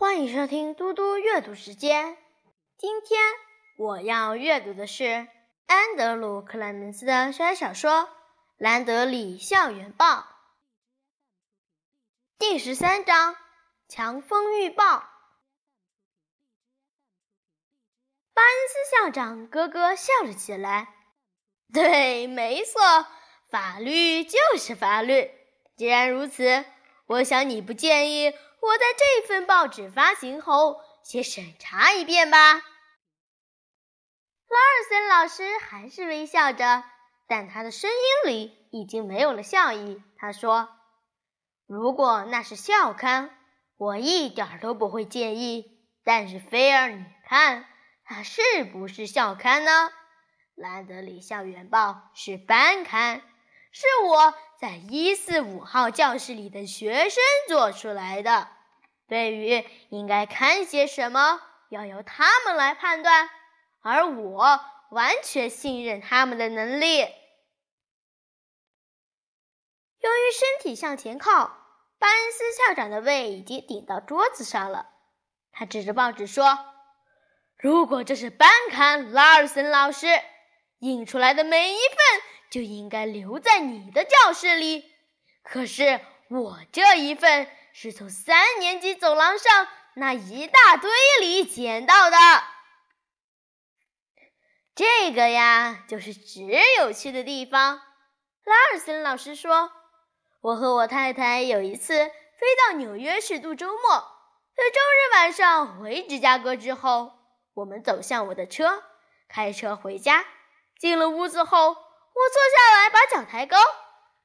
欢迎收听嘟嘟阅读时间。今天我要阅读的是安德鲁·克莱门斯的小小说《兰德里校园报》第十三章《强风预报》。巴恩斯校长咯咯笑了起来。对，没错，法律就是法律。既然如此，我想你不建议我在这份报纸发行后先审查一遍吧？拉尔森老师还是微笑着，但他的声音里已经没有了笑意。他说：“如果那是校刊，我一点都不会介意。但是菲尔，你看，它是不是校刊呢？”兰德里校园报是班刊，是我在一四五号教室里的学生做出来的。对于应该看些什么，要由他们来判断，而我完全信任他们的能力。由于身体向前靠，巴恩斯校长的胃已经顶到桌子上了。他指着报纸说：“如果这是班刊，拉尔森老师。”印出来的每一份就应该留在你的教室里，可是我这一份是从三年级走廊上那一大堆里捡到的。这个呀，就是只有趣的地方。拉尔森老师说：“我和我太太有一次飞到纽约去度周末，在周日晚上回芝加哥之后，我们走向我的车，开车回家。”进了屋子后，我坐下来把脚抬高。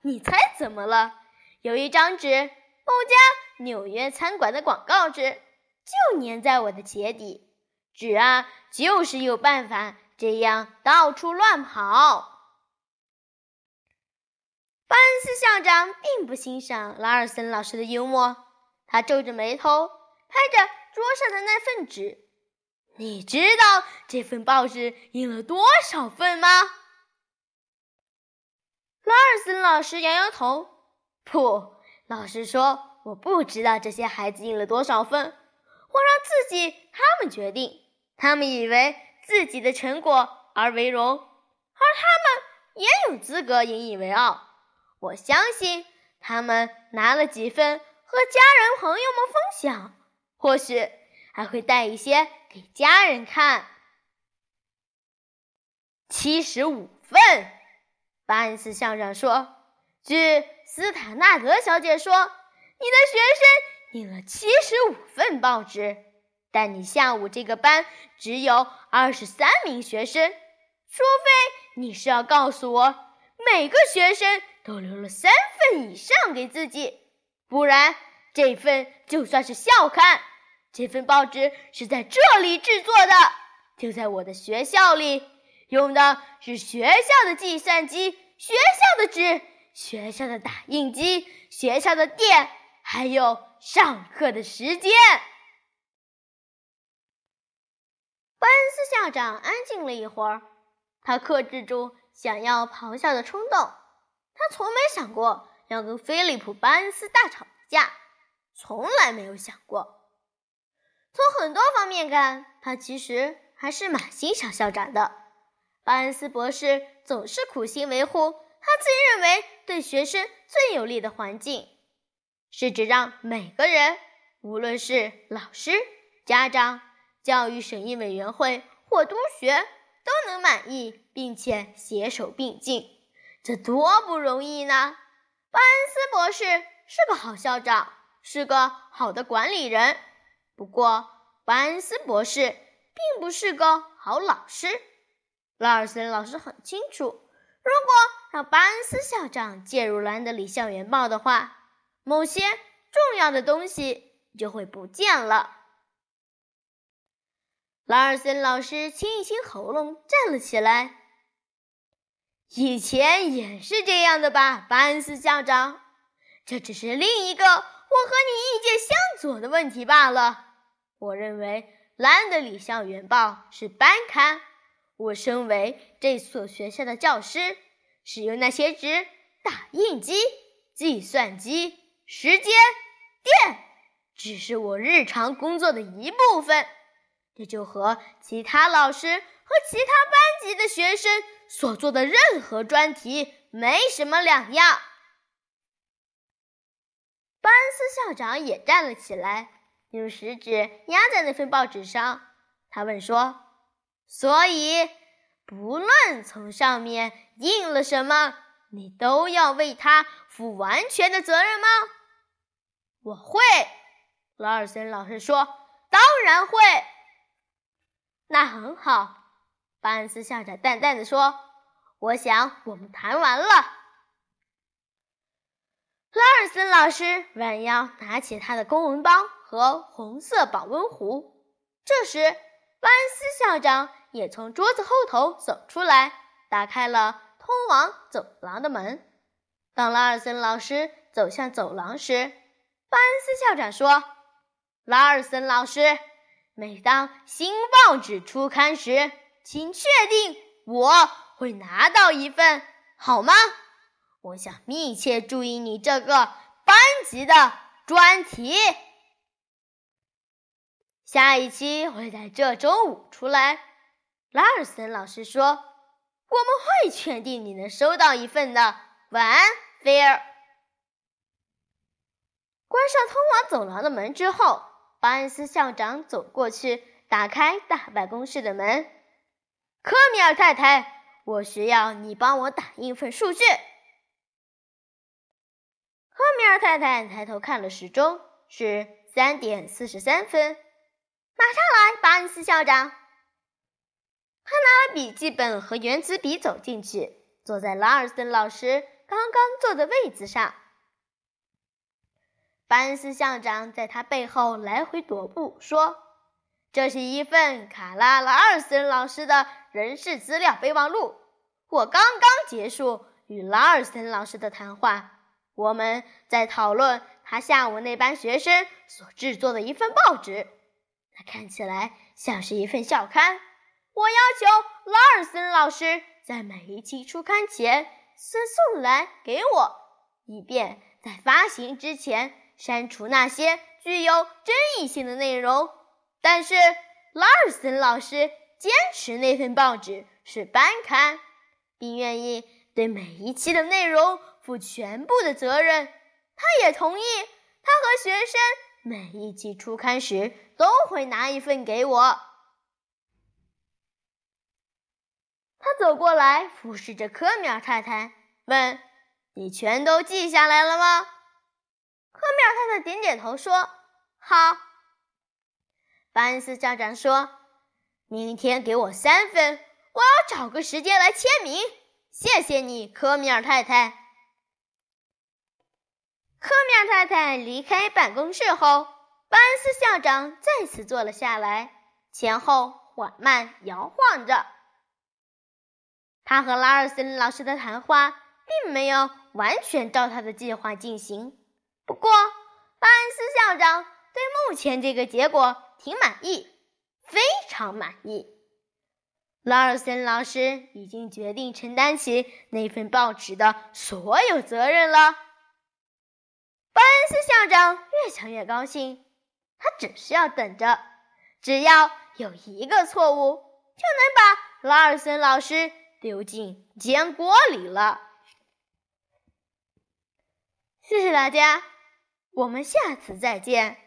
你猜怎么了？有一张纸，某家纽约餐馆的广告纸，就粘在我的鞋底。纸啊，就是有办法这样到处乱跑。巴恩斯校长并不欣赏拉尔森老师的幽默，他皱着眉头拍着桌上的那份纸。你知道这份报纸印了多少份吗？拉尔森老师摇摇头。不，老师说我不知道这些孩子印了多少份，我让自己他们决定。他们以为自己的成果而为荣，而他们也有资格引以为傲。我相信他们拿了几份和家人朋友们分享，或许还会带一些。给家人看，七十五份。巴恩斯校长说：“据斯塔纳德小姐说，你的学生印了七十五份报纸，但你下午这个班只有二十三名学生。除非你是要告诉我每个学生都留了三份以上给自己，不然这份就算是校刊。”这份报纸是在这里制作的，就在我的学校里，用的是学校的计算机、学校的纸、学校的打印机、学校的电，还有上课的时间。班恩斯校长安静了一会儿，他克制住想要咆哮的冲动。他从没想过要跟菲利普·班恩斯大吵一架，从来没有想过。从很多方面看，他其实还是蛮欣赏校长的。巴恩斯博士总是苦心维护他自认为对学生最有利的环境，是指让每个人，无论是老师、家长、教育审议委员会或督学，都能满意，并且携手并进。这多不容易呢！巴恩斯博士是个好校长，是个好的管理人。不过，巴恩斯博士并不是个好老师。拉尔森老师很清楚，如果让巴恩斯校长介入兰德里校园报的话，某些重要的东西就会不见了。拉尔森老师清一清喉咙，站了起来。以前也是这样的吧，巴恩斯校长？这只是另一个我和你意见相左的问题罢了。我认为兰德里校园报是班刊。我身为这所学校的教师，使用那些纸、打印机、计算机、时间、电，只是我日常工作的一部分，这就和其他老师和其他班级的学生所做的任何专题没什么两样。班恩斯校长也站了起来，用食指压在那份报纸上。他问说：“所以，不论从上面印了什么，你都要为他负完全的责任吗？”“我会。”劳尔森老师说，“当然会。”“那很好。”班恩斯校长淡淡的说，“我想我们谈完了。”拉尔森老师弯腰拿起他的公文包和红色保温壶。这时，班斯校长也从桌子后头走出来，打开了通往走廊的门。当拉尔森老师走向走廊时，班斯校长说：“拉尔森老师，每当新报纸出刊时，请确定我会拿到一份，好吗？”我想密切注意你这个班级的专题。下一期会在这周五出来。拉尔森老师说：“我们会确定你能收到一份的。”晚安，菲尔。关上通往走廊的门之后，巴恩斯校长走过去，打开大办公室的门。科米尔太太，我需要你帮我打印一份数据。科米尔太太抬头看了时钟，是三点四十三分。马上来，巴恩斯校长。他拿了笔记本和原子笔走进去，坐在拉尔森老师刚刚坐的位子上。巴恩斯校长在他背后来回踱步，说：“这是一份卡拉拉尔森老师的人事资料备忘录。我刚刚结束与拉尔森老师的谈话。”我们在讨论他下午那班学生所制作的一份报纸，它看起来像是一份校刊。我要求拉尔森老师在每一期出刊前先送来给我，以便在发行之前删除那些具有争议性的内容。但是拉尔森老师坚持那份报纸是班刊，并愿意对每一期的内容。负全部的责任，他也同意，他和学生每一期初刊时都会拿一份给我。他走过来，俯视着科米尔太太，问：“你全都记下来了吗？”科米尔太太点点头，说：“好。”巴恩斯校长说：“明天给我三分，我要找个时间来签名。”谢谢你，科米尔太太。科米尔太太离开办公室后，巴恩斯校长再次坐了下来，前后缓慢摇晃着。他和拉尔森老师的谈话并没有完全照他的计划进行，不过巴恩斯校长对目前这个结果挺满意，非常满意。拉尔森老师已经决定承担起那份报纸的所有责任了。巴恩斯校长越想越高兴，他只需要等着，只要有一个错误，就能把拉尔森老师丢进煎锅里了。谢谢大家，我们下次再见。